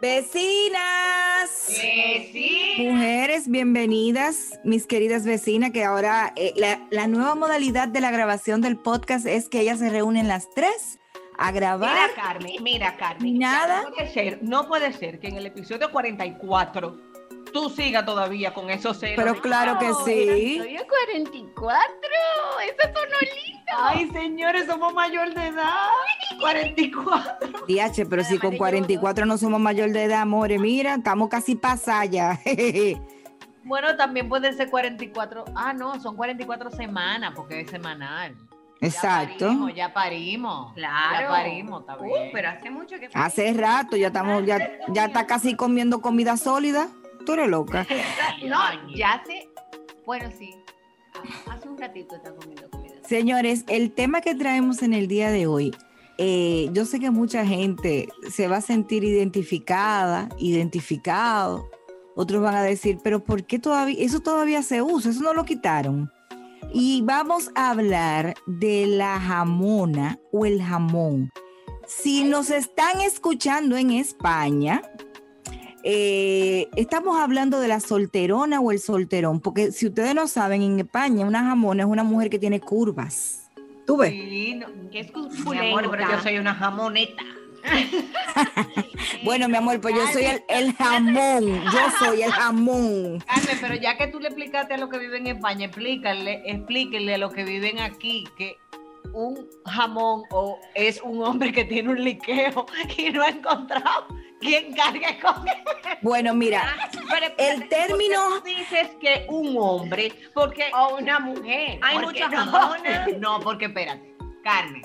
Vecinas. Mujeres, bienvenidas, mis queridas vecinas, que ahora eh, la, la nueva modalidad de la grabación del podcast es que ellas se reúnen las tres a grabar. Mira, Carmen, mira, Carmen. Nada. No puede ser, no puede ser que en el episodio 44 tú sigas todavía con esos celos. Pero claro que sí. Soy a 44. Eso sonó lindo. Ay, señores, somos mayor de edad. 44. DH, pero si con 44 no somos mayor de edad, amores, mira, estamos casi pasadas ya. Bueno, también puede ser 44. Ah, no, son 44 semanas porque es semanal. Exacto. Ya parimos, ya parimos. Claro. Ya parimos, está Uh, bien. pero hace mucho que Hace rato ya estamos, ya, ya está casi comiendo comida sólida. Tú eres loca. No, ya hace. Bueno, sí. Hace un ratito está comiendo comida. Señores, el tema que traemos en el día de hoy, eh, yo sé que mucha gente se va a sentir identificada, identificado. Otros van a decir, pero ¿por qué todavía? Eso todavía se usa, eso no lo quitaron. Y vamos a hablar de la jamona o el jamón. Si nos están escuchando en España, eh, estamos hablando de la solterona o el solterón, porque si ustedes no saben, en España una jamona es una mujer que tiene curvas. ¿Tú ves? Sí, no, Que es mi amor, pero yo soy una jamoneta. Bueno, mi amor, pues yo soy el, el jamón, yo soy el jamón. Carmen, pero ya que tú le explicaste a los que viven en España, explícale, explíquenle a los que viven aquí que un jamón o es un hombre que tiene un liqueo y no ha encontrado quien cargue con él. Bueno, mira, Pero espérate, el término... ¿por qué tú dices que un hombre, porque O una mujer. hay muchas no. jamonas. No, porque espérate, Carmen.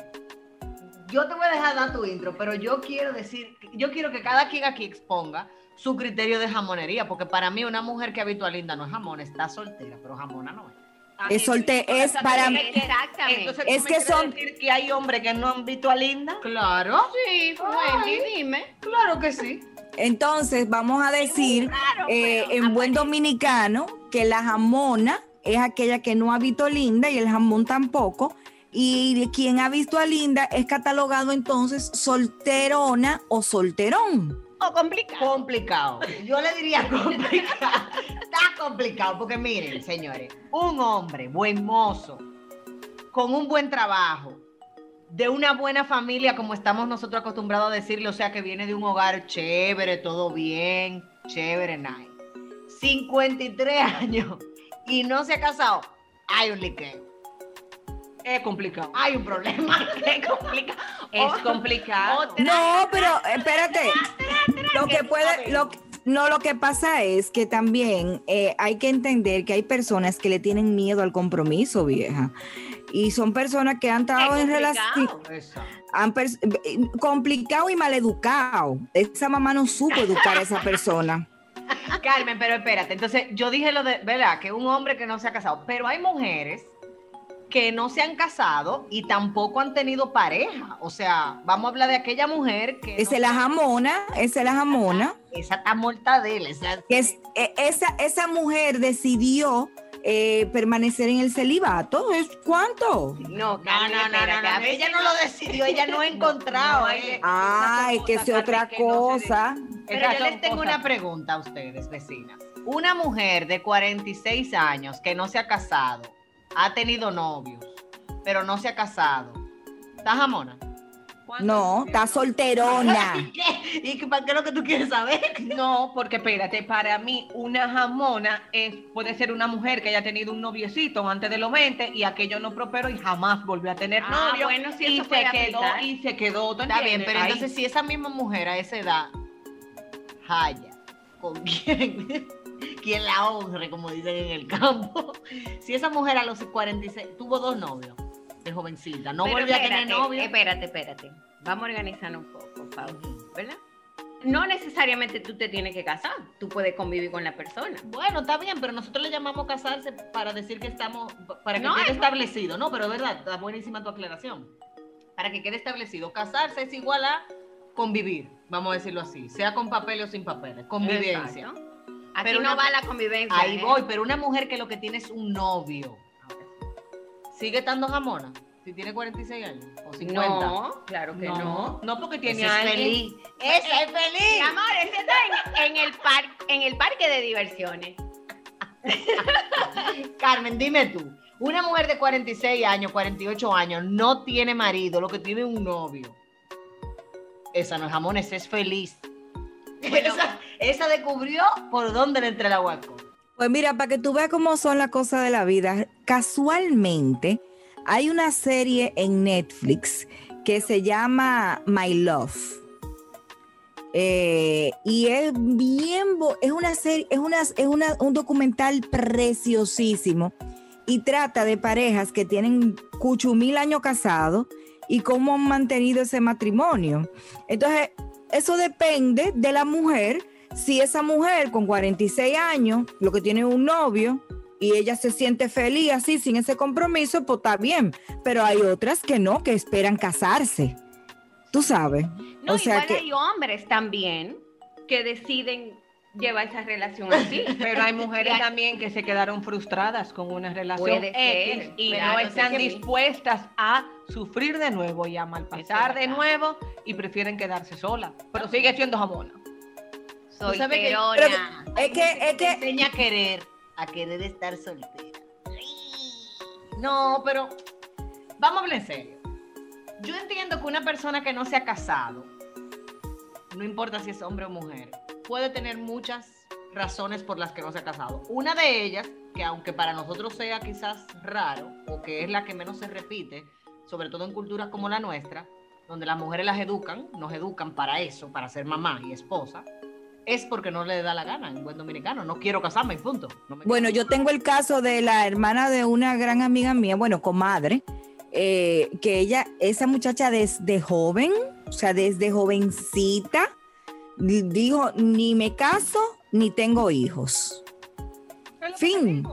Yo te voy a dejar dar tu intro, pero yo quiero decir, yo quiero que cada quien aquí exponga su criterio de jamonería, porque para mí una mujer que habitúa linda no es jamón, está soltera, pero jamona no es. Es solte- es para mí. Exactamente. Entonces, Es ¿tú me que son- decir que hay hombres que no han visto a linda? Claro, Sí, Wendy, dime. claro que sí. Entonces, vamos a decir Claro, eh, en buen dominicano que la jamona es aquella que no ha visto a Linda y el jamón tampoco. Y de quien ha visto a Linda es catalogado entonces solterona o solterón. Complicado. Complicado. Yo le diría complicado. Está complicado, porque miren, señores, un hombre buen mozo, con un buen trabajo, de una buena familia, como estamos nosotros acostumbrados a decirle, o sea, que viene de un hogar chévere, todo bien, chévere, nice. 53 años y no se ha casado, hay un liqueo. Es complicado. Hay un problema. Es complicado. Es complicado. No, pero espérate. Lo que puede, lo, no, lo que pasa es que también eh, hay que entender que hay personas que le tienen miedo al compromiso, vieja. Y son personas que han estado en relación han eh, complicado y maleducado. Esa mamá no supo educar a esa persona. Carmen, pero espérate. Entonces, yo dije lo de, ¿verdad? Que un hombre que no se ha casado. Pero hay mujeres que no se han casado y tampoco han tenido pareja. O sea, vamos a hablar de aquella mujer que. Esa no- es la jamona, esa es la jamona. Esa está muerta de él. esa- es, eh, esa, esa mujer decidió eh, permanecer en el celibato. ¿Es cuánto? No, No, Carmen, no, no, Ella no lo decidió, ella no ha encontrado. no, eh. Ay, que es otra que no se cosa. Pero yo les tengo cosas. una pregunta a ustedes, vecinas. Una mujer de 46 años que no se ha casado ha tenido novios, pero no se ha casado. ¿Estás jamona? No, está solterona. ¿Y para qué es lo que tú quieres saber? No, porque espérate, para mí una jamona es, puede ser una mujer que haya tenido un noviecito antes de los 20 y aquello no prosperó y jamás volvió a tener Ah, novio. bueno, sí, y se quedó y se quedó. ¿tú Está bien, pero Ahí. entonces si esa misma mujer a esa edad haya con quien, quien la honre, como dicen en el campo, si esa mujer a los 46 tuvo dos novios de jovencita, no Pero volvió a tener novio. Espérate, espérate. Vamos a organizarnos un poco, Pau, ¿verdad? No necesariamente tú te tienes que casar, tú puedes convivir con la persona. Bueno, está bien, pero nosotros le llamamos casarse para decir que estamos, para que No, quede es- establecido. No, pero es verdad, está buenísima tu aclaración. Para que quede establecido, casarse es igual a convivir, vamos a decirlo así, sea con papeles o sin papeles, convivencia. Exacto. Aquí Pero no una- va la convivencia. Ahí ¿eh? voy, pero una mujer que lo que tiene es un novio, ¿sigue estando jamona? Si tiene 46 años o 50. No, claro que no. No, no porque tiene es feliz. Esa es Mi feliz. amor, ese está en, en el par, en el parque de diversiones. Carmen, dime tú. Una mujer de 46 años, 48 años, no tiene marido, lo que tiene es un novio. Esa no es jamón, esa es feliz. esa, esa descubrió por dónde le entra el aguaco. Pues mira, para que tú veas cómo son las cosas de la vida, casualmente hay una serie en Netflix que se llama My Love. Eh, y es bien, es una serie, es, una, es una- un documental preciosísimo y trata de parejas que tienen cuchumil años casados y cómo han mantenido ese matrimonio. Entonces, eso depende de la mujer si esa mujer con 46 años, lo que tiene un novio, y ella se siente feliz así, sin ese compromiso, pues está bien. Pero hay otras que no, que esperan casarse. Tú sabes. No, o sea igual que. hay hombres también que deciden llevar esa relación así. Pero hay mujeres también que se quedaron frustradas con una relación Puede X ser, y no están dispuestas a sufrir de nuevo y a malpasar de nuevo y prefieren quedarse solas. Pero sigue siendo jamona. Soy que- perona. Es que, es que. enseña a querer, a querer estar soltera. No, pero vamos a hablar en serio. Yo entiendo que una persona que no se ha casado, no importa si es hombre o mujer, puede tener muchas razones por las que no se ha casado. Una de ellas, que aunque para nosotros sea quizás raro, o que es la que menos se repite, sobre todo en culturas como la nuestra, donde las mujeres las educan, nos educan para eso, para ser mamá y esposa, es porque no le da la gana en buen dominicano. No quiero casarme punto. Bueno, yo tengo el caso de la hermana de una gran amiga mía, bueno, comadre, eh, que ella, esa muchacha desde joven, o sea, desde jovencita, di- dijo, ni me caso ni tengo hijos. Fin.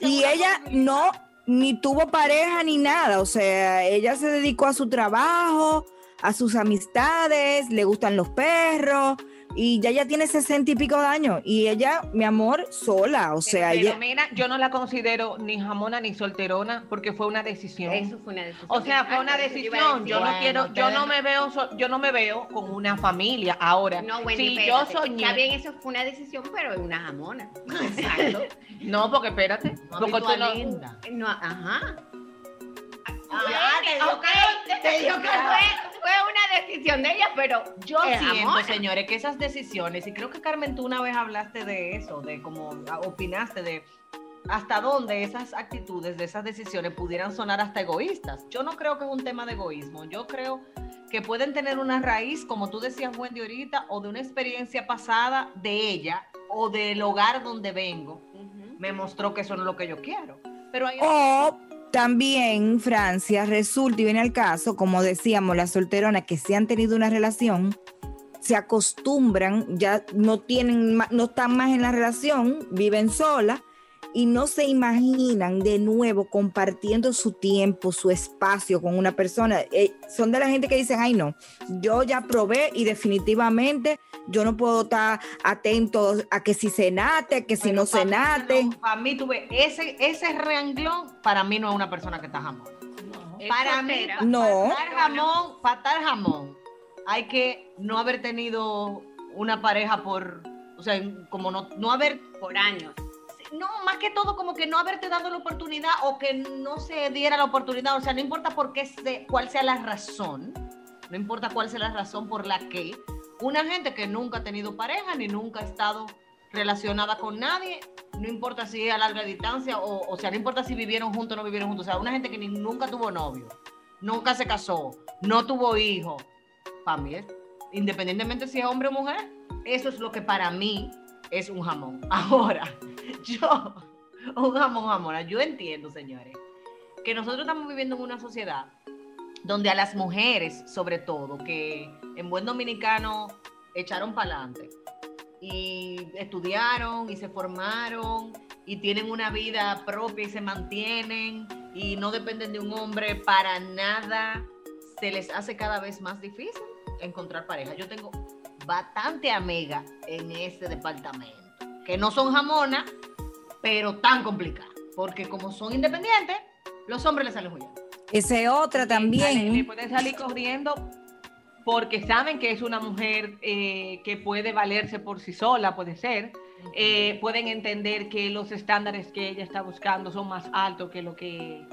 Y ella no, ni tuvo pareja ni nada, o sea, ella se dedicó a su trabajo, a sus amistades, le gustan los perros, y ya ella tiene sesenta y pico de años, y ella, mi amor, sola, o sea, Pero ella... mira, yo no la considero ni jamona ni solterona porque fue una decisión. Eso fue una decisión. O sea, fue Ah, una yo decisión. decir. Yo no Bueno, quiero, yo no me veo, so- yo no me veo con una familia ahora. No, Wendy, si yo soñé, Está bien, eso fue una decisión, pero es una jamona. Exacto. No, porque espérate, No, porque tú no. No, ajá. Ah, te digo Ok, que- te digo que- fue, fue una decisión de ella, pero Yo siento, señores, que esas decisiones, y creo que Carmen, tú una vez hablaste de eso, de cómo opinaste de hasta dónde esas actitudes, de esas decisiones pudieran sonar hasta egoístas. Yo no creo que es un tema de egoísmo, yo creo que pueden tener una raíz, como tú decías, Wendy, ahorita, o de una experiencia pasada de ella, o del hogar donde vengo, me mostró que eso no es lo que yo quiero. Pero hay O también, Francia, resulta y viene al caso, como decíamos, las solteronas que sí han tenido una relación, se acostumbran, ya no tienen, no están más en la relación, viven solas y no se imaginan de nuevo compartiendo su tiempo, su espacio con una persona. Eh, son de la gente que dicen, ay no, yo ya probé y definitivamente yo no puedo estar atento a que si se nate, que si no se nate. Para mí, tuve ese, ese renglón, para mí no es una persona que está jamón. Para mí, No. para estar jamón, para estar jamón, hay que no haber tenido una pareja por, o sea, como no, no haber, por años. No, más que todo como que no haberte dado la oportunidad o que no se diera la oportunidad, o sea, no importa por qué se, cuál sea la razón, no importa cuál sea la razón por la que una gente que nunca ha tenido pareja ni nunca ha estado relacionada con nadie, no importa si es a larga distancia o, o sea, no importa si vivieron juntos o no vivieron juntos, o sea, una gente que ni- nunca tuvo novio, nunca se casó, no tuvo hijos, para independientemente si es hombre o mujer, eso es lo que para mí es un jamón. Ahora, yo, un jamón, jamón, yo entiendo, señores, que nosotros estamos viviendo en una sociedad donde a las mujeres, sobre todo, que en buen dominicano echaron para adelante y estudiaron y se formaron y tienen una vida propia y se mantienen y no dependen de un hombre para nada, se les hace cada vez más difícil encontrar pareja. Yo tengo bastante amiga en ese departamento, que no son jamonas, pero tan complicadas, porque como son independientes, los hombres les salen huyendo. Esa es otra le también. pueden salir corriendo porque saben que es una mujer eh, que puede valerse por sí sola, puede ser. Eh, pueden entender que los estándares que ella está buscando son más altos que lo que,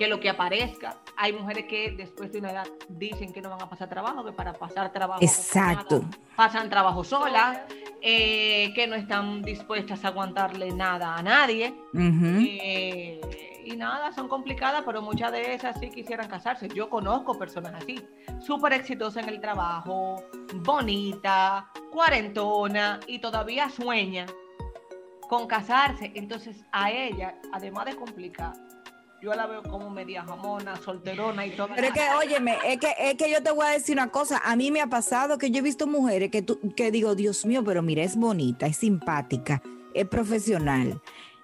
que lo que aparezca. Hay mujeres que después de una edad dicen que no van a pasar trabajo, que para pasar trabajo Exacto. pasan trabajo solas, eh, que no están dispuestas a aguantarle nada a nadie. Eh, y nada, son complicadas, pero muchas de esas sí quisieran casarse. Yo conozco personas así, súper exitosas en el trabajo, bonita, cuarentona y todavía sueña con casarse. Entonces a ella, además de complicar, yo la veo como media jamona, solterona y todo. Pero es que, óyeme, es que, es que yo te voy a decir una cosa. A mí me ha pasado que yo he visto mujeres que, tú, que digo, Dios mío, pero mira, es bonita, es simpática, es profesional.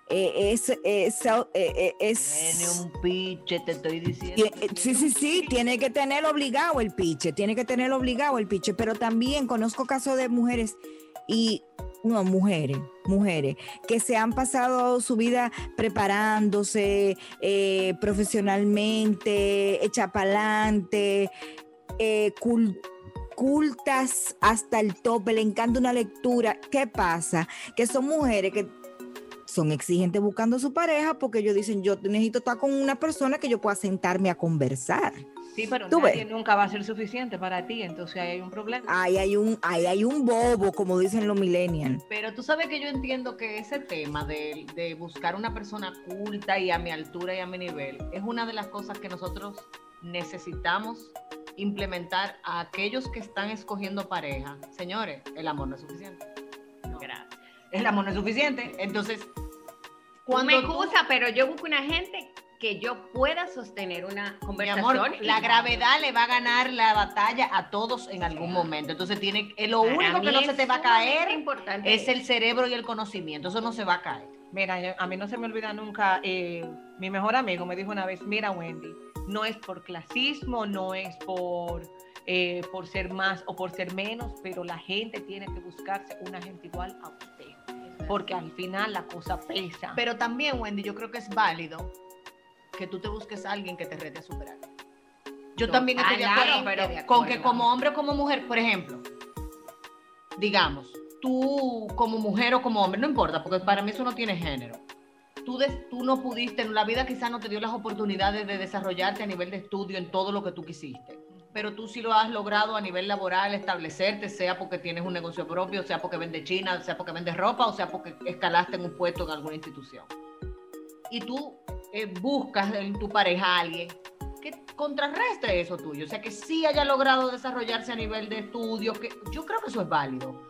eh, es, es, eh, eh, es- Tiene un piche, te estoy diciendo. Eh, Sí, sí, sí, tiene que tener obligado el piche, tiene que tener obligado el piche, pero también conozco casos de mujeres y no, mujeres, mujeres, que se han pasado su vida preparándose eh, profesionalmente, echa pa'lante, eh, cul- cultas hasta el tope, le encanta una lectura. ¿Qué pasa? Que son mujeres que son exigentes buscando su pareja porque ellos dicen, yo necesito estar con una persona que yo pueda sentarme a conversar. Sí, pero Tú nadie ves. nunca va a ser suficiente para ti, entonces ahí hay un problema. Ahí hay un, ahí hay un bobo, como dicen los millennials. Pero tú sabes que yo entiendo que ese tema de, de buscar una persona culta y a mi altura y a mi nivel es una de las cosas que nosotros necesitamos implementar a aquellos que están escogiendo pareja. Señores, el amor no es suficiente. Gracias. El amor no es suficiente. Entonces, cuando me tú- excusa, pero yo busco una gente que yo pueda sostener una Mi conversación. amor, la gravedad le va a ganar la batalla a todos en algún momento. Entonces tiene, lo Para único que no se te va a caer importante es el cerebro y el conocimiento. Eso no se va a caer. Mira, a mí no se me olvida nunca, eh, mi mejor amigo me dijo una vez, mira Wendy, no es por clasismo, no es por, eh, por ser más o por ser menos, pero la gente tiene que buscarse una gente igual a usted, porque al final la cosa pesa. Pero también, Wendy, yo creo que es válido que tú te busques a alguien que te rete a superar. Yo también estoy de acuerdo. con que como hombre o como mujer, por ejemplo, digamos, tú como mujer o como hombre, no importa, porque para mí eso no tiene género. Tú, des- tú no pudiste, la vida quizás no te dio las oportunidades de desarrollarte a nivel de estudio en todo lo que tú quisiste. Pero tú sí lo has logrado a nivel laboral, establecerte, sea porque tienes un negocio propio, sea porque vendes china, sea porque vendes ropa, o sea porque escalaste en un puesto en alguna institución. Y tú eh, buscas en tu pareja a alguien que contrarreste eso tuyo, o sea, que sí haya logrado desarrollarse a nivel de estudio, que yo creo que eso es válido.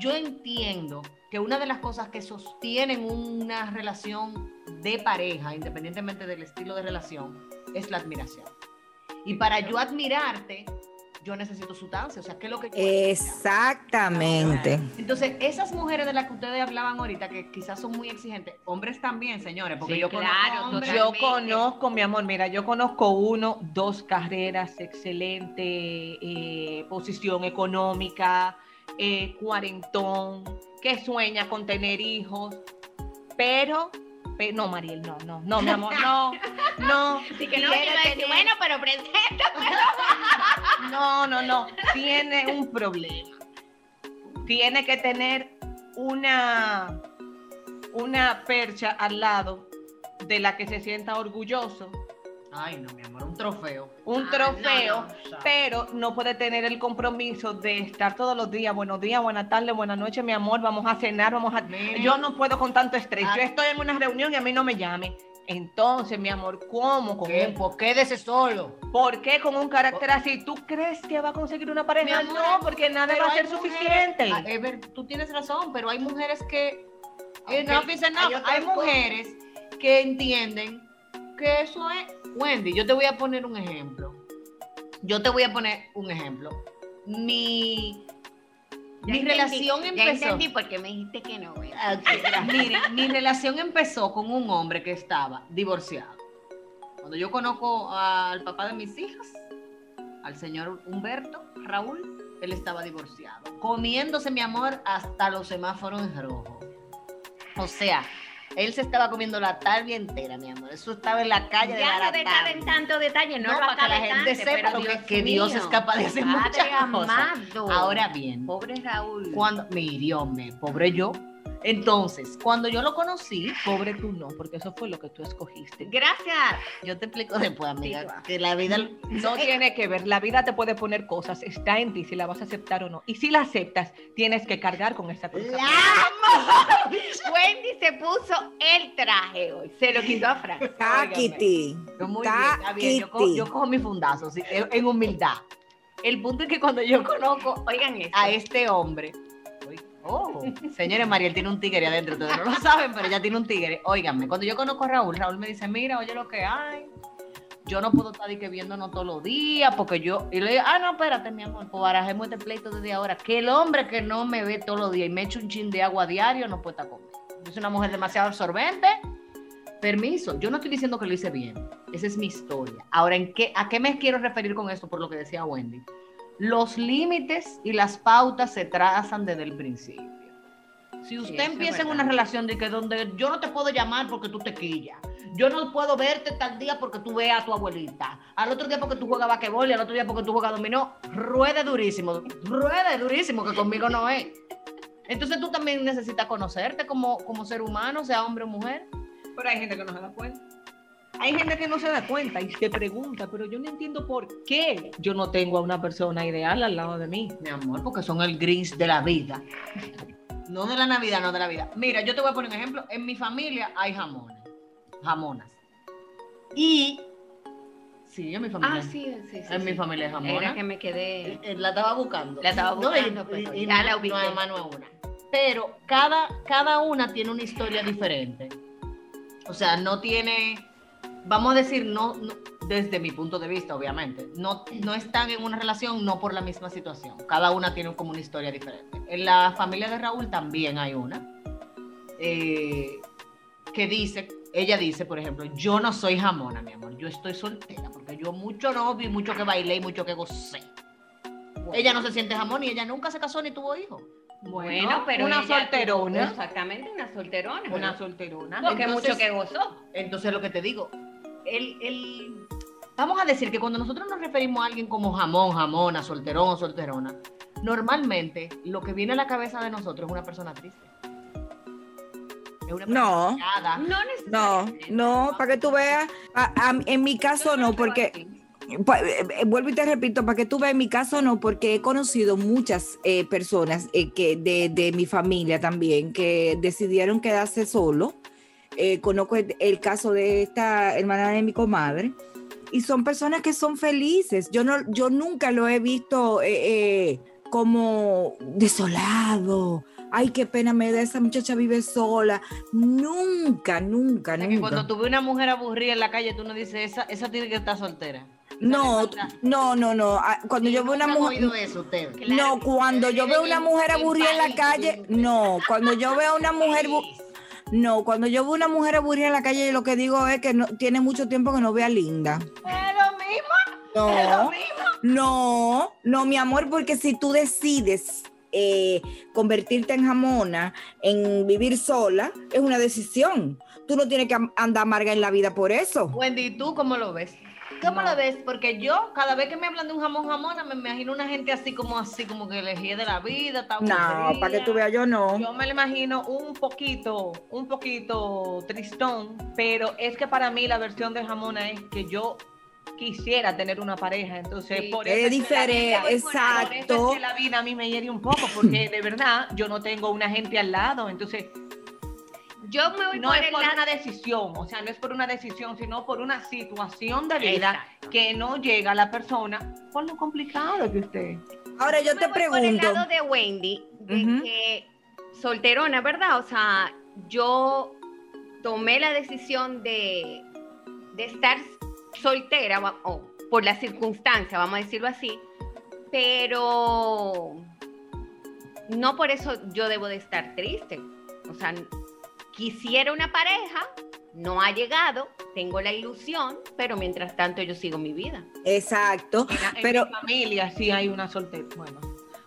Yo entiendo que una de las cosas que sostienen una relación de pareja, independientemente del estilo de relación, es la admiración. Y para yo admirarte, yo necesito sustancia, o sea, ¿qué es lo que yo Exactamente. entonces, esas mujeres de las que ustedes hablaban ahorita, que quizás son muy exigentes, hombres también, señores, porque Sí, yo claro, conozco hombres- Yo conozco, mi amor, mira, yo conozco uno, dos carreras, excelente eh, posición económica, eh, cuarentón, que sueña con tener hijos, pero, pe- no, Mariel, no, no, no, mi amor, no, no. Así que no, iba a decir, bueno, pero presenta. No, no, no, tiene un problema. Tiene que tener una, una percha al lado de la que se sienta orgulloso, Ay, no, mi amor, un trofeo. un Ah, trofeo, no, no, no. pero no puede tener el compromiso de estar todos los días, buenos días, buenas tardes, buenas noches, mi amor, vamos a cenar, vamos a... Yo no puedo con tanto estrés, Ah. yo estoy en una reunión y a mí no me llame. Entonces, mi amor, ¿cómo? Con ¿Qué? un- Pues quédese solo. ¿Por qué con un carácter así? ¿Tú crees que va a conseguir una pareja? Amor, no, porque nada va a ser mujeres- suficiente. Ah, Ever, tú tienes razón, pero hay mujeres que. eh, Ok, no dicen nada. hay mujeres que entienden que eso es. Wendy, yo te voy a poner un ejemplo. Yo te voy a poner un ejemplo. Mi, mi entendí, relación Ya empezó. entendí porque me dijiste que no. Ah, mi relación empezó con un hombre que estaba divorciado. Cuando yo conozco al papá de mis hijas, al señor Humberto Raúl, él estaba divorciado, comiéndose mi amor hasta los semáforos en rojo. O sea, él se estaba comiendo la tarde entera, mi amor. Eso estaba en la calle de Ya no decabe en tanto detalle, no, No, para que la gente sepa lo que- Dios que Dios es capaz de hacer muchas cosas. amado. Ahora bien, Pobre Raúl. cuando me hirióme, pobre yo. Entonces, cuando yo lo conocí, Pobre tú no, porque eso fue lo que tú escogiste. Gracias. yo te explico después, amiga, que la vida No tiene que ver, la vida te puede poner cosas, está en ti si la vas a aceptar o no. Y si la aceptas, tienes que cargar con esa cruz. Wendy se puso el traje hoy. Se lo quitó a Fran. Taquiti. Yo muy bien, está bien, yo, cojo, yo cojo mi fundazo, sí, en humildad. El punto es que cuando yo conozco Oigan eso. a este hombre, oh, señores, Mariel tiene un tigre adentro, ustedes no lo saben, pero ella tiene un tigre. Óiganme, cuando yo conozco a Raúl, Raúl me dice, mira, oye lo que hay. Yo no puedo estar que viéndonos todos los días, porque yo, y le digo, ah, no, espérate, mi amor, pues barajemos este pleito desde ahora. Que el hombre que no me ve todos los días y me echa un chin de agua diario no puede estar conmigo. Yo soy una mujer demasiado absorbente. Permiso, yo no estoy diciendo que lo hice bien. Esa es mi historia. Ahora, ¿en qué, ¿a qué me quiero referir con esto? Por lo que decía Wendy. Los límites y las pautas se trazan desde el principio. Si usted empieza en una relación de que donde yo no te puedo llamar porque tú te quillas, yo no puedo verte tal día porque tú veas a tu abuelita, al otro día porque tú juegas basquetbol y al otro día porque tú juegas dominó, ruede durísimo, ruede durísimo que conmigo no es. Entonces tú también necesitas conocerte como, como ser humano, sea hombre o mujer. Pero hay gente que no se da cuenta. Hay gente que no se da cuenta y se pregunta, pero yo no entiendo por qué yo no tengo a una persona ideal al lado de mí. Mi amor, porque son el gris de la vida. No de la Navidad, no de la vida. Mira, yo te voy a poner un ejemplo. En mi familia hay jamones, jamonas. Y, sí, en mi familia. Ah, sí, sí, sí. En mi sí. familia es jamona. Era que me quedé. Eh, La estaba buscando. La estaba No, y- buscando, pues, y- y ya no- la ubiqué. No, además no es una. Pero cada, cada una tiene una historia diferente. O sea, no tiene, vamos a decir, no, no- desde mi punto de vista, obviamente, no, no están en una relación no por la misma situación. Cada una tiene como una historia diferente. En la familia de Raúl también hay una eh, que dice, ella dice, por ejemplo, yo no soy jamona, mi amor, yo estoy soltera, porque yo mucho no vi, mucho que bailé y mucho que gocé. Ella no se siente jamón y ella nunca se casó ni tuvo hijos. Bueno, pero una ella solterona. tuvo- exactamente, una solterona. Una solterona. Porque Entonces- mucho que gozó. Entonces lo que te digo, el, el- vamos a decir que cuando nosotros nos referimos a alguien como jamón, jamona, solterón o solterona, normalmente lo que viene a la cabeza de nosotros es una persona triste. Es una persona No. callada. No No, para que tú veas. a- a- en mi caso no, porque Pa- eh, eh, vuelvo y te repito, para que tú veas, en mi caso no, porque he conocido muchas eh, personas eh, que de, de mi familia también que decidieron quedarse solo. Eh, conozco el, el caso de esta hermana de mi comadre y son personas que son felices. Yo no, yo nunca lo he visto eh, eh, como desolado. Ay, qué pena me da esa muchacha vive sola. Nunca, nunca, sea, que nunca. cuando tú ves una mujer aburrida en la calle, tú no dices, esa, esa tiene que estar soltera. No, no, no, no. Ah, Cuando yo veo una Nunca mujer, eso. Claro no, cuando yo veo una mujer aburrida en la calle, no. Cuando yo veo una mujer, no, cuando yo veo una mujer aburrida en la calle, lo que digo es que no tiene mucho tiempo que no vea linda. Es lo mismo, es lo No, mismo. no, no, mi amor, porque si tú decides eh, convertirte en jamona, en vivir sola, es una decisión. Tú no tienes que andar amarga en la vida por eso. Wendy, ¿tú cómo lo ves? Cómo No. lo ves? Porque yo, cada vez que me hablan de un jamón jamona, me imagino una gente así como así, como que elegí de la vida, No, para que tú veas, yo no. Yo me lo imagino un poquito, un poquito tristón, pero es que para mí la versión de jamona es que yo quisiera tener una pareja, entonces Sí. por Es eso la diferente, vida- por eso exacto. es que la vida a mí me hiere un poco, porque de verdad yo no tengo una gente al lado, entonces Yo me voy no por es por una decisión, o sea, no es por una decisión, sino por una situación de vida Exacto. que no llega a la persona por lo complicado que usted. Ahora yo te voy por el pregunto. lado de Wendy, de que solterona, ¿verdad? O sea, yo tomé la decisión de, de estar soltera, o por la circunstancia, vamos a decirlo así, pero no por eso yo debo de estar triste. O sea, quisiera una pareja, no ha llegado, tengo la ilusión, pero mientras tanto yo sigo mi vida. Exacto. En, en Pero- mi familia sí hay una soltera, bueno,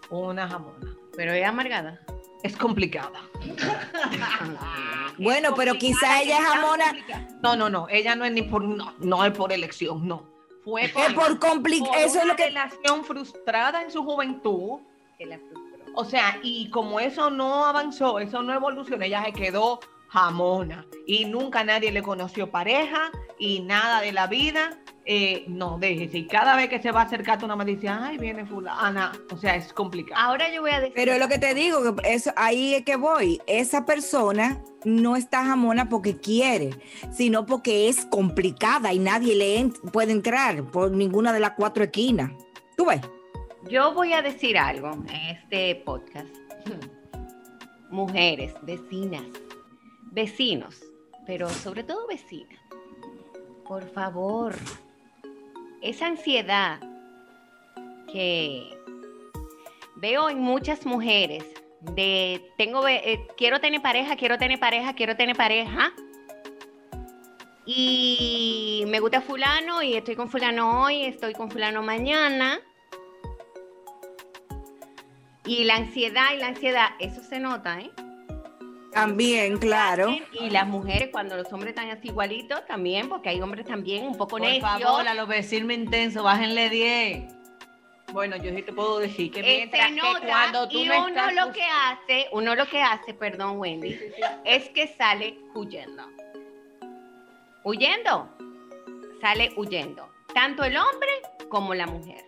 una jamona. Pero es amargada. Es complicada. Bueno, pero quizá ella es jamona. complicada. No, no, no, ella no es ni por no, no es por elección, no. Fue por, Es por Eso es una lo que. relación frustrada en su juventud. que la frustró. O sea, y como eso no avanzó, eso no evolucionó, ella se quedó jamona. Y nunca nadie le conoció pareja y nada de la vida. Eh, no, déjese. Y cada vez que se va a acercar, tú nada más dices, ay, viene fulana. O sea, es complicado. Ahora yo voy a decir. Pero es lo que te digo, que eso, ahí es que voy. Esa persona no está jamona porque quiere, sino porque es complicada y nadie le puede entrar por ninguna de las cuatro esquinas. ¿Tú ves? Yo voy a decir algo en este podcast. Mujeres, vecinas, vecinos, pero sobre todo vecinas. Por favor, esa ansiedad que veo en muchas mujeres de tengo eh, quiero tener pareja, quiero tener pareja, quiero tener pareja. Y me gusta fulano y estoy con fulano hoy, estoy con fulano mañana. Y la ansiedad y la ansiedad, eso se nota, ¿eh? También, claro. Y las mujeres, cuando los hombres están así igualitos, también, porque hay hombres también un poco Por necios. favor, a los vecinos intensos, bájenle 10. Bueno, yo sí te puedo decir que Eh, mientras se que nota cuando tú y me uno estás lo que hace, uno lo que hace, perdón Wendy, es que sale huyendo. Huyendo. Sale huyendo. Tanto el hombre como la mujer.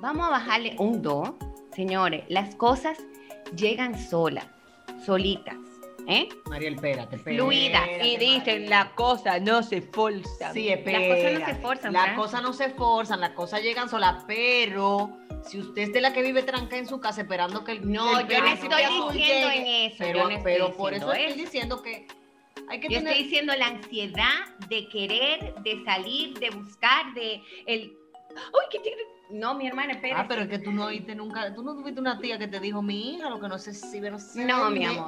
Vamos a bajarle un 2. Señores, las cosas llegan solas, solitas. ¿Eh? Mariel, espérate, espérate. Fluida. y dicen las cosas no se forzan. Sí, Las espérate. cosas no se forzan, Las cosas no se forzan, las cosas llegan solas, pero si usted es de la que vive tranca en su casa esperando que el No, el yo no estoy diciendo llegue, en eso, Pero, yo no estoy pero por eso estoy diciendo que hay que Yo tener... estoy diciendo la ansiedad de querer, de salir, de buscar, de el. ¡Uy, qué tigre! No, mi hermana, espera. Ah, pero es que tú no oíste nunca, tú no tuviste una tía que te dijo, mi hija, lo que no sé si no sé No, dónde". mi amor.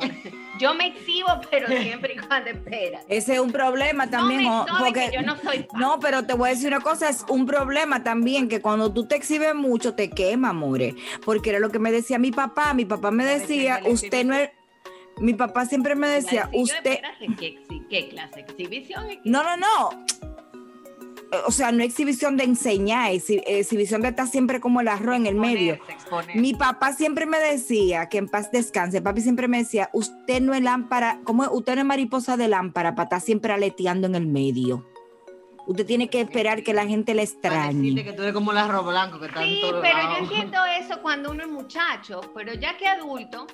Yo me exhibo, pero siempre y cuando espera. Ese es un problema también. no me porque, que yo no soy fan. No, pero te voy a decir una cosa, es un problema también que cuando tú te exhibes mucho te quema, amore. Porque era lo que me decía mi papá. Mi papá me decía, usted no es... Mi papá siempre me decía, usted... ¿qué, clase de exhibición? No, no, no. O sea, no exhibición de enseñar, exhi- exhibición de estar siempre como el arroz en el medio. Exponer. Mi papá siempre me decía, que en paz descanse, papi siempre me decía, usted no es lámpara, como usted no es mariposa de lámpara para estar siempre aleteando en el medio. Usted tiene que esperar que la gente le extrañe. que tú eres como el arroz blanco que está en Sí, todos pero yo lados. entiendo eso cuando uno es muchacho, pero ya que adulto,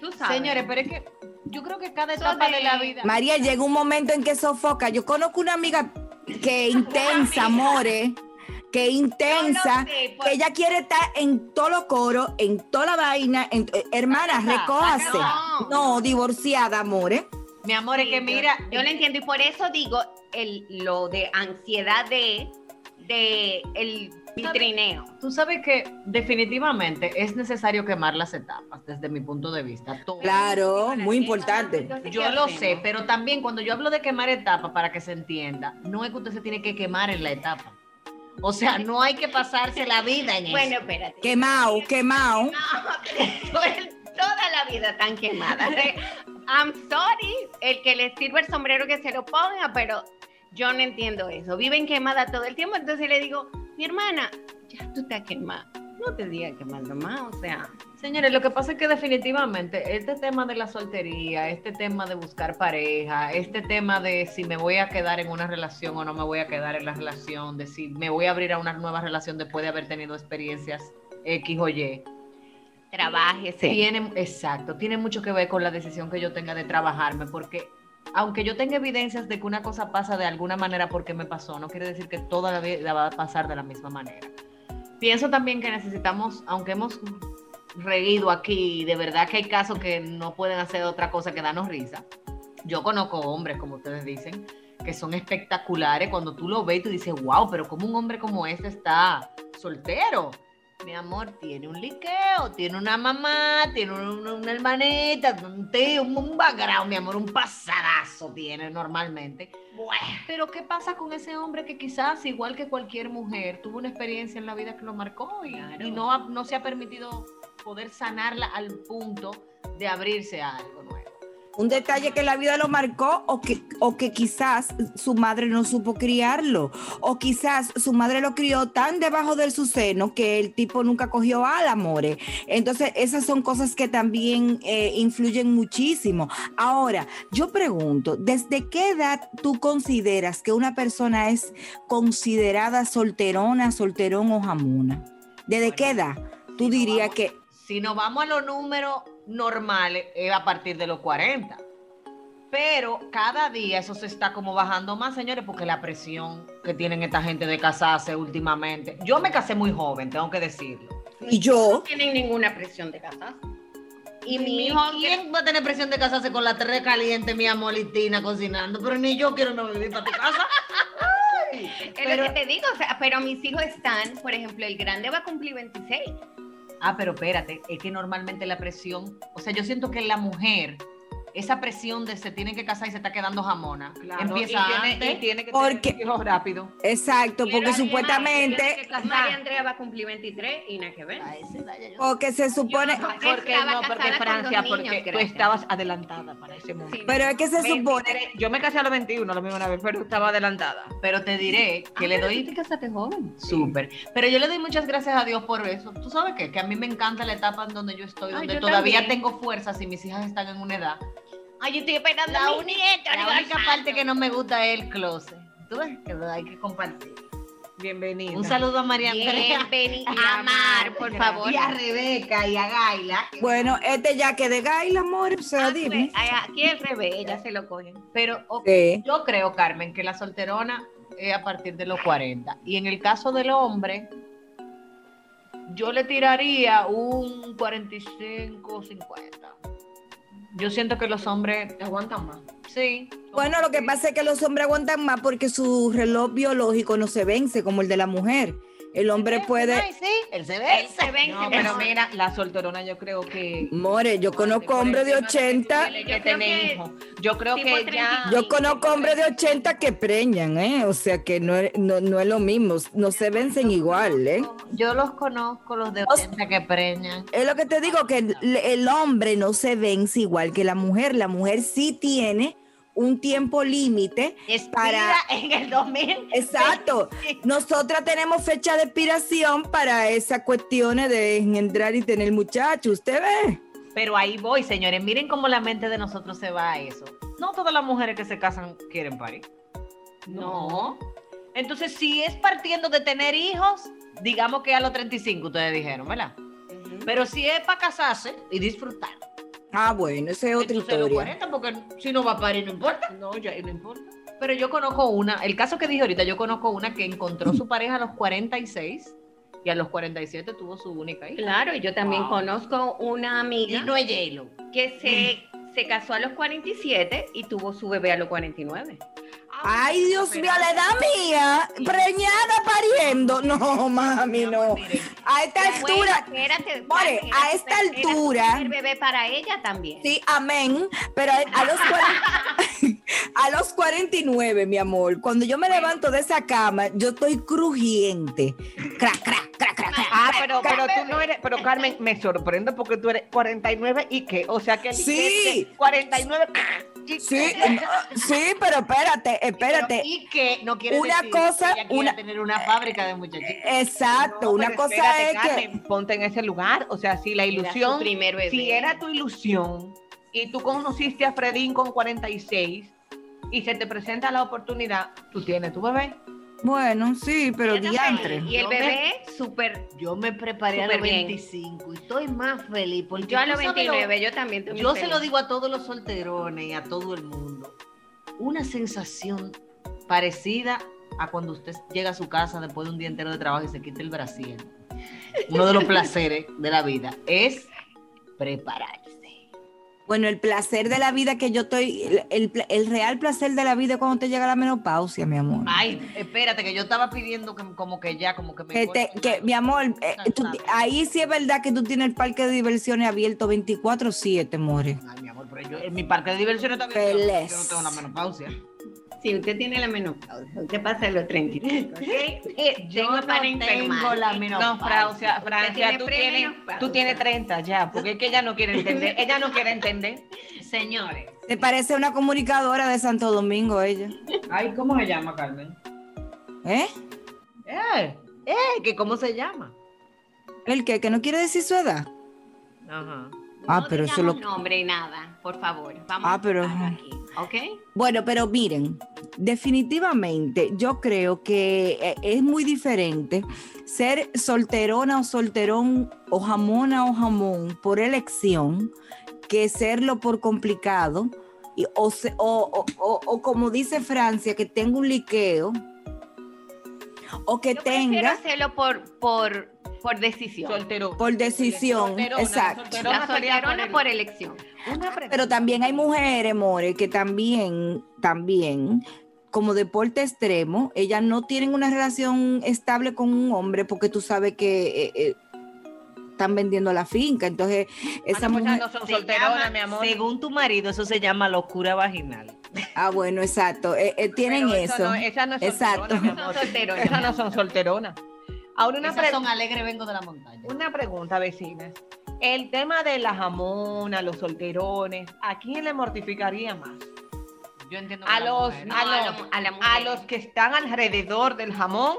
tú sabes. Señores, pero es que yo creo que cada etapa de, de- la vida... María, llega un momento en que sofoca. Yo conozco una amiga que intensa, amore, que intensa, sé, pues. que ella quiere estar en todos los coros, en toda la vaina. en- eh, hermana, recójase. No, divorciada, amore. Mi amor, es Sí, que yo- mira... Yo, lo entiendo y por eso digo el, lo de ansiedad de, de el vitrineo. Tú sabes que definitivamente es necesario quemar las etapas desde mi punto de vista. Todo. Claro, muy importante. Yo ¿qué lo sé, pero también cuando yo hablo de quemar etapas, para que se entienda, no es que usted se tiene que quemar en la etapa. O sea, no hay que pasarse la vida en Bueno, eso. espérate. Quemao, quemao. Toda la vida tan quemada. I'm sorry, el que le sirve el sombrero que se lo ponga, pero Yo no entiendo eso. Viven quemada todo el tiempo. Entonces le digo, mi hermana, ya tú estás quemada. No te digas quemando más. O sea, Señores, lo que pasa es que definitivamente este tema de la soltería, este tema de buscar pareja, este tema de si me voy a quedar en una relación o no me voy a quedar en la relación, de si me voy a abrir a una nueva relación después de haber tenido experiencias X o Y, trabájese. tiene, exacto, tiene mucho que ver con la decisión que yo tenga de trabajarme, porque aunque yo tenga evidencias de que una cosa pasa de alguna manera porque me pasó, no quiere decir que toda la vida va a pasar de la misma manera. Pienso también que necesitamos, aunque hemos reído aquí, de verdad que hay casos que no pueden hacer otra cosa que darnos risa. Yo conozco hombres, como ustedes dicen, que son espectaculares. Cuando tú lo ves, tú dices, wow, pero como un hombre como este está soltero. Mi amor, tiene un liqueo, tiene una mamá, tiene un- una, hermanita, un tío, un, un background, mi amor, un pasadazo tiene normalmente. Pero ¿qué pasa con ese hombre que quizás, igual que cualquier mujer, tuvo una experiencia en la vida que lo marcó y, y no, ha- no se ha permitido poder sanarla al punto de abrirse a algo nuevo? Un detalle que la vida lo marcó o que, o que quizás su madre no supo criarlo o quizás su madre lo crió tan debajo de su seno que el tipo nunca cogió al amore. Entonces esas son cosas que también eh, influyen muchísimo. Ahora, yo pregunto, ¿desde qué edad tú consideras que una persona es considerada solterona, solterón o jamuna? ¿Desde qué edad tú dirías que... Si nos vamos a los números normales, es a partir de los 40. Pero cada día eso se está como bajando más, señores, porque la presión que tienen esta gente de casarse últimamente. Yo me casé muy joven, tengo que decirlo. Y yo... No tienen ninguna presión de casarse. Y mi hijo ¿quién va a tener presión de casarse con la terre caliente, mi amor, y Tina cocinando? Pero ni yo quiero no vivir para tu casa. Ay, Es pero- lo que te digo, o sea, pero mis hijos están, por ejemplo, el grande va a cumplir 26. Ah, pero espérate, es que normalmente la presión, o sea, yo siento que la mujer, esa presión de se tiene que casar y se está quedando jamona, empieza y tiene, antes. y tiene que Porque- tener hijos rápido. Exacto, porque supuestamente... María Andrea va a cumplir 23 y nada que ver. Yo- Porque se supone... no, Porque no, porque Francia, porque niños, tú estabas adelantada para ese momento. Sí. Pero es que se supone... 23. Yo me casé a los 21, la misma vez, pero estaba adelantada. Pero te diré que le doy te casaste joven? súper. Pero yo le doy muchas gracias a Dios por eso. ¿Tú sabes qué? Que a mí me encanta la etapa en donde yo estoy, Ay, donde yo todavía también. tengo fuerzas y mis hijas están en una edad. Ay, yo estoy esperando La, a mi nieto. la única parte que no me gusta es el closet. Tú ves que lo hay que compartir. Bienvenida. Un saludo a María Andrea. Bienvenida. A Mar, por favor. Y a Rebeca y a Gaila. Bueno, este ya que de Gaila, amor, o sea, Ah, dime. pues, Aquí al revés, ella se lo cogen. Pero ok, Sí. yo creo, Carmen, que la solterona es a partir de los 40. Y en el caso del hombre, yo le tiraría un 45, 50. Yo siento que los hombres Aguantan más. sí. Bueno, lo que pasa es que los hombres aguantan más porque su reloj biológico no se vence como el de la mujer. El hombre puede... Ay, sí, él se Él ve. se No, pero mira, la solterona yo creo que... More, yo conozco hombres de 80... Tiene Yo que creo tener que hijos. Yo creo que ya... 35. Yo conozco hombres de 80 que preñan, ¿eh? O sea que no, es- no, no es lo mismo, no se vencen igual, ¿eh? Yo los conozco, los de O 80 que preñan. Es lo que te digo, que el, el hombre no se vence igual que la mujer. La mujer sí tiene un tiempo límite para... en el 2000. Exacto. Nosotras tenemos fecha de expiración para esas cuestiones de engendrar y tener muchachos. ¿Usted ve? Pero ahí voy, señores. Miren cómo la mente de nosotros se va a eso. No todas las mujeres que se casan quieren parir. No. Entonces, si es partiendo de tener hijos, digamos que a los 35 ustedes dijeron, ¿verdad? Pero si es para casarse y disfrutar. Ah, bueno, esa es otra entonces los historia. 40, porque si no va a parir, no importa. No, ya no importa. Pero yo conozco una, el caso que dije ahorita, yo conozco una que encontró su pareja a los 46 y a los 47 tuvo su única hija. Claro, y yo también Wow. conozco una Y amiga no es J-Lo. que se, se casó a los 47 y tuvo su bebé a los 49. Ay, Dios mío, la edad mía, preñada pariendo. No, mami, no. A esta altura, espérate, More, a esta altura- primer bebé para ella también. sí, amén. Pero a, los 40 a los 49, mi amor, cuando yo me levanto de esa cama, yo estoy crujiente. Crac, crac, crac, crac. Ah, pero, pero tú no eres, pero Carmen, me sorprende porque tú eres 49 y qué, o sea que el Sí. que- 49, ¿Y Sí, sí, pero espérate, espérate. ¿Y qué? No quiere Una decir cosa- que una- tener una fábrica de muchachitos. Exacto, No, una cosa espérate, es que ponte en ese lugar. O sea, si la ilusión, primer bebé. si era tu ilusión y tú conociste a Fredín con 46 y se te presenta la oportunidad, tú tienes tu bebé. Bueno, sí, pero Yo diantre. Y el Yo me- bebé, súper. Yo me preparé a los Súper bien. 25 y estoy más feliz porque Yo a los sabes 29, yo también estoy Yo se lo digo a todos los solterones y a todo el mundo. Una sensación parecida a cuando usted llega a su casa después de un día entero de trabajo y se quita el brasier. Uno de los placeres de la vida es prepararse. Bueno, el placer de la vida que yo estoy, el, el el real placer de la vida es cuando te llega la menopausia, mi amor. Ay, espérate, que yo estaba pidiendo que, como que ya, como que me. Que, te- que, mi amor, eh, tú- ahí sí es verdad que tú tienes el parque de diversiones abierto 24/7, more. Ay, mi amor, pero yo, en mi parque de diversiones bien. Feliz. Yo no tengo la menopausia. Si usted tiene la menopausia, usted pasa los 35, ¿ok? Eh, Yo Tengo no para tengo enfermar. la No, menopausia. Francia, Francia, tiene tú tienes, tú tienes 30 ya, porque es que ella no quiere entender. Ella no quiere entender. Señores, Te parece una comunicadora de Santo Domingo ella. ay, ¿cómo se llama, Carmen? ¿Eh? Eh, eh, que cómo se llama. ¿El qué? ¿Que no quiere decir su edad? Ajá. Ah, no pero eso lo- nombre y nada, por favor. Vamos Ah, pero- a aquí, ¿ok? Bueno, pero miren, definitivamente yo creo que eh, es muy diferente ser solterona o solterón o jamona o jamón por elección que serlo por complicado y- o, se- o- o- o- como dice Francia, que tenga un liqueo o que Yo prefiero tenga hacerlo por, por, por decisión. Soltero. por decisión, Solterona, exacto. solterona la solterona por el- por elección. Una pregunta. Pero también hay mujeres, More, que también, también, como deporte extremo, ellas no tienen una relación estable con un hombre porque tú sabes que eh, eh, están vendiendo la finca. Entonces, esa Ah, no, pues mujer. no son llama, mi amor. Según tu marido, eso se llama locura vaginal. Ah, bueno, exacto. eh, eh, tienen Pero eso. no- esas no son Exacto. solteronas. Esas no son solteronas. Ahora una, Esas son alegre vengo de la montaña. una pregunta, vecinas. El tema de la jamona, los solterones, ¿a quién le mortificaría más? Yo entiendo ¿A los, No, a, los, a la a mujer. los que están alrededor del jamón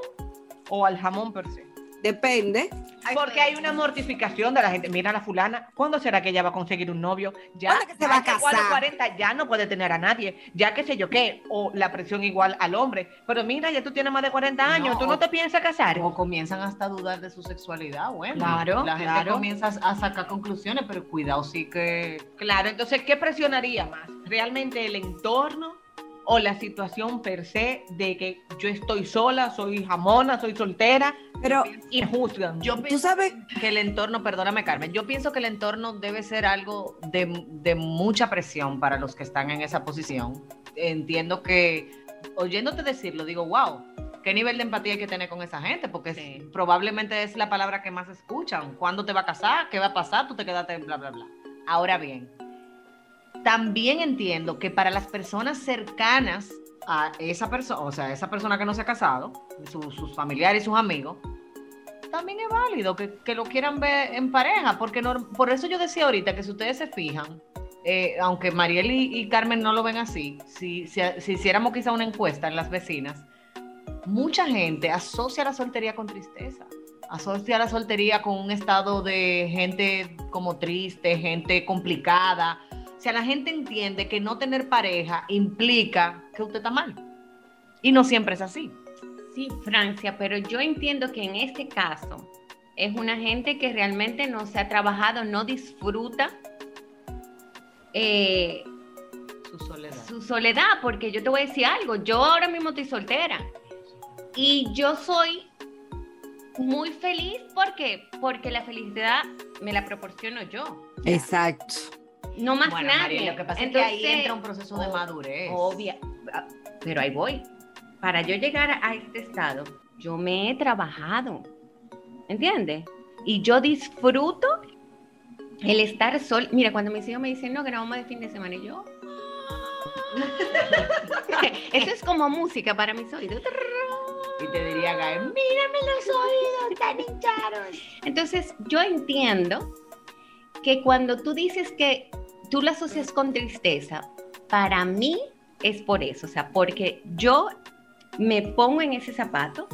o al jamón per se? Depende. Porque hay una mortificación de la gente. Mira la fulana, ¿cuándo será que ella va a conseguir un novio? Ya, ¿Cuándo que se va a ya llegó los casar? 40 ya no puede tener a nadie, ya qué sé yo qué, o la presión igual al hombre. Pero mira, ya tú tienes más de 40 años, No, ¿tú no te piensas casar? O comienzan hasta a dudar de su sexualidad, bueno. Claro, La gente claro. comienza a sacar conclusiones, pero cuidado, sí que. Claro, entonces, ¿qué presionaría más? ¿Realmente el entorno o la situación per se de que yo estoy sola, soy jamona, soy soltera Pero y juzgan? Yo tú sabes, que el entorno, perdóname Carmen, yo pienso que el entorno debe ser algo de, de mucha presión para los que están en esa posición. Entiendo que, oyéndote decirlo, digo, wow, ¿qué nivel de empatía hay que tener con esa gente? Porque es- Sí. probablemente es la palabra que más escuchan. ¿Cuándo te va a casar? ¿Qué va a pasar? Tú te quedaste en bla, bla, bla. Ahora bien, también entiendo que para las personas cercanas a esa persona, o sea, esa persona que no se ha casado, su- sus familiares y sus amigos, también es válido que, que lo quieran ver en pareja, porque por eso yo decía ahorita que si ustedes se fijan, eh, aunque Mariel y, y Carmen no lo ven así, si, si, si hiciéramos quizá una encuesta en las vecinas, mucha gente asocia la soltería con tristeza, asocia la soltería con un estado de gente como triste, gente complicada. O sea, la gente entiende que no tener pareja implica que usted está mal. Y no siempre es así. Sí, Francia, pero yo entiendo que en este caso es una gente que realmente no se ha trabajado, no disfruta eh, Su soledad. su soledad, porque yo te voy a decir algo, yo ahora mismo estoy soltera y yo soy muy feliz porque porque la felicidad me la proporciono yo, exacto. No más Bueno, nadie. Mariel, lo que pasa es que ahí Entonces, entra un proceso de madurez. Obvia, ah, pero ahí voy. Para yo llegar a este estado, yo me he trabajado, ¿entiendes? Y yo disfruto el estar sol. Mira, cuando mis hijos me dicen, no, grabamos de fin de semana, y yo... Eso es como música para mis oídos. Y te diría, Gael, Mírame los oídos, tan hinchados. Entonces, yo entiendo que cuando tú dices que tú la asocias con tristeza, para mí es por eso, o sea, porque yo me pongo en ese zapato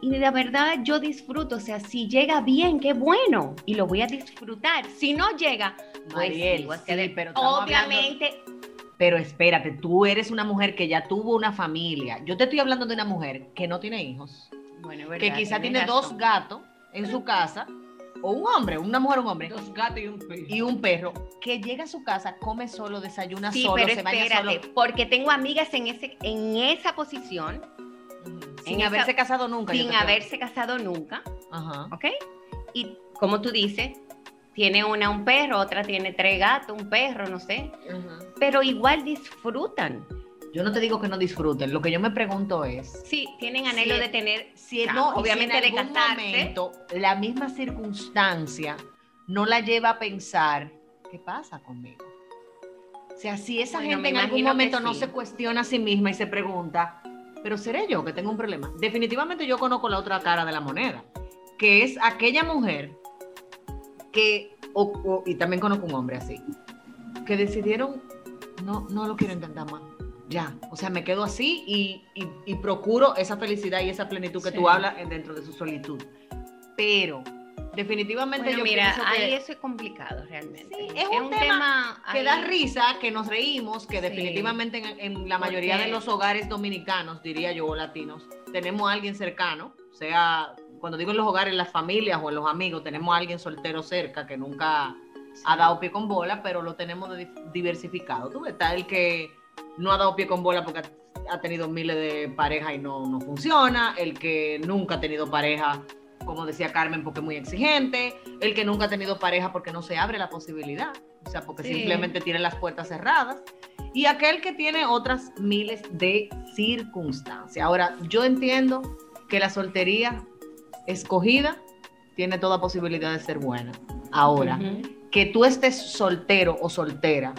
y de verdad yo disfruto, o sea, si llega bien, qué bueno, y lo voy a disfrutar. Si no llega, pues Mariel, sí, pero obviamente, Pero espérate, tú eres una mujer que ya tuvo una familia. Yo te estoy hablando de una mujer que no tiene hijos, bueno, que quizá tiene dos gatos en su casa, o un hombre, una mujer, un hombre, Dos gatos y un perro. y un perro, que llega a su casa, come solo, desayuna Sí, solo, pero se baña espérate, solo. porque tengo amigas en ese en esa posición. Sin en haberse esa- casado nunca. sin haberse casado nunca, Ajá. ¿ok? Y como tú dices, tiene una un perro, otra tiene tres gatos, un perro, no sé, pero igual disfrutan. Yo no te digo que no disfruten, lo que yo me pregunto es, Sí, tienen anhelo Sí. de tener, si sea, no, si obviamente en de algún casarse. momento la misma circunstancia no la lleva a pensar, ¿qué pasa conmigo? O sea, si esa Bueno, gente en algún momento no se cuestiona a sí misma y se pregunta, pero seré yo que tengo un problema. Definitivamente yo conozco la otra cara de la moneda, que es aquella mujer que, o- o- y también conozco un hombre así, que decidieron, no, no lo quiero intentar más. Ya, o sea, me quedo así y, y- y procuro esa felicidad y esa plenitud que Sí. tú hablas en- dentro de su solitud. Pero, definitivamente Bueno, yo mira, pienso que, ahí eso es complicado realmente. Sí, es un tema que ahí- da risa, que nos reímos, que Sí. definitivamente en, en la mayoría Porque- de los hogares dominicanos, diría yo, o latinos, tenemos a alguien cercano, sea, cuando digo en los hogares, en las familias o en los amigos, tenemos a alguien soltero cerca que nunca ha dado pie con bola, pero lo tenemos de- diversificado. Tú ves, está el que no ha dado pie con bola porque ha, tenido miles de parejas y no, no funciona, el que nunca ha tenido pareja, como decía Carmen, porque es muy exigente, el que nunca ha tenido pareja porque no se abre la posibilidad, o sea, porque Sí. simplemente tiene las puertas cerradas, y aquel que tiene otras miles de circunstancias. Ahora, yo entiendo que la soltería escogida tiene toda posibilidad de ser buena. Ahora, que tú estés soltero o soltera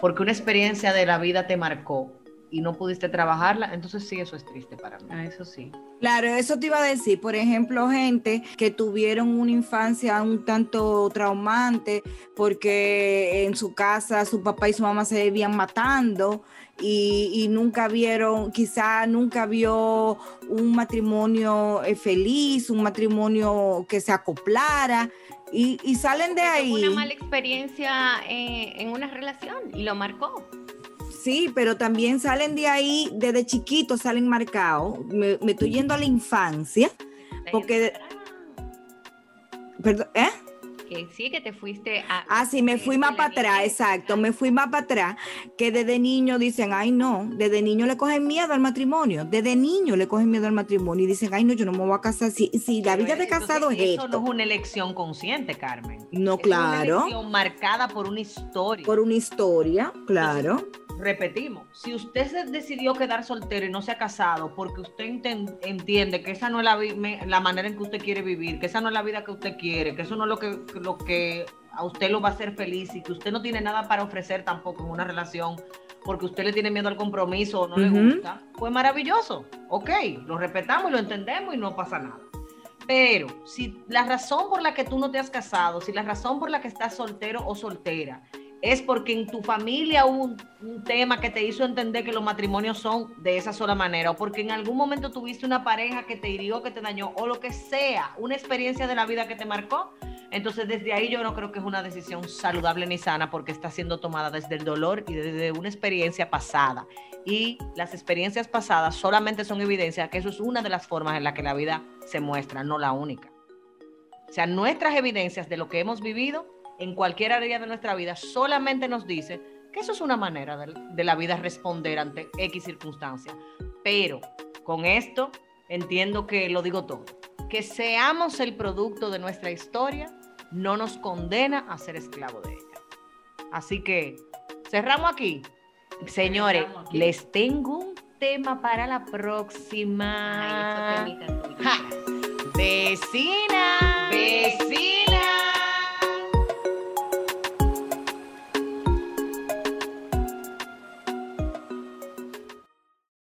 porque una experiencia de la vida te marcó y no pudiste trabajarla, entonces sí, eso es triste para mí. Ah, eso sí. Claro, eso te iba a decir. Por ejemplo, gente que tuvieron una infancia un tanto traumante porque en su casa su papá y su mamá se vivían matando y, y nunca vieron, quizá nunca vio un matrimonio eh, feliz, un matrimonio que se acoplara y, y salen de ahí. Una mala experiencia eh, en una relación y lo marcó. Sí, pero también salen de ahí, desde chiquitos salen marcados. Me, me estoy yendo a la infancia. Porque- Perdón, ¿eh? Que sí, que te fuiste a... Ah, sí, me fui más para atrás, exacto, me fui más para atrás, que desde niño dicen, ay no, desde niño le cogen miedo al matrimonio, desde niño le cogen miedo al matrimonio y dicen, ay no, yo no me voy a casar, si, si la vida de casado es Eso esto, no es una elección consciente, Carmen. no, Es una claro, elección marcada por una historia. por una historia, claro, Repetimos, si usted se decidió quedar soltero y no se ha casado porque usted entiende que esa no es la, la manera en que usted quiere vivir, que esa no es la vida que usted quiere, que eso no es lo que, lo que a usted lo va a hacer feliz y que usted no tiene nada para ofrecer tampoco en una relación porque usted le tiene miedo al compromiso o no le gusta, pues maravilloso. Ok, lo respetamos y lo entendemos y no pasa nada. Pero si la razón por la que tú no te has casado, si la razón por la que estás soltero o soltera es porque en tu familia hubo un, tema que te hizo entender que los matrimonios son de esa sola manera, o porque en algún momento tuviste una pareja que te hirió, que te dañó, o lo que sea, una experiencia de la vida que te marcó, entonces desde ahí yo no creo que es una decisión saludable ni sana porque está siendo tomada desde el dolor y desde una experiencia pasada. Y las experiencias pasadas solamente son evidencia que eso es una de las formas en la que la vida se muestra, no la única. O sea, nuestras evidencias de lo que hemos vivido en cualquier área de nuestra vida solamente nos dice que eso es una manera de, de la vida responder ante X circunstancia. Pero con esto entiendo que lo digo todo. Que seamos el producto de nuestra historia no nos condena a ser esclavo de ella. Así que cerramos aquí. Señores, Cerramos aquí. les tengo un tema para la Ay, próxima. eso temita tuyo. Ja. Vecina, vecina.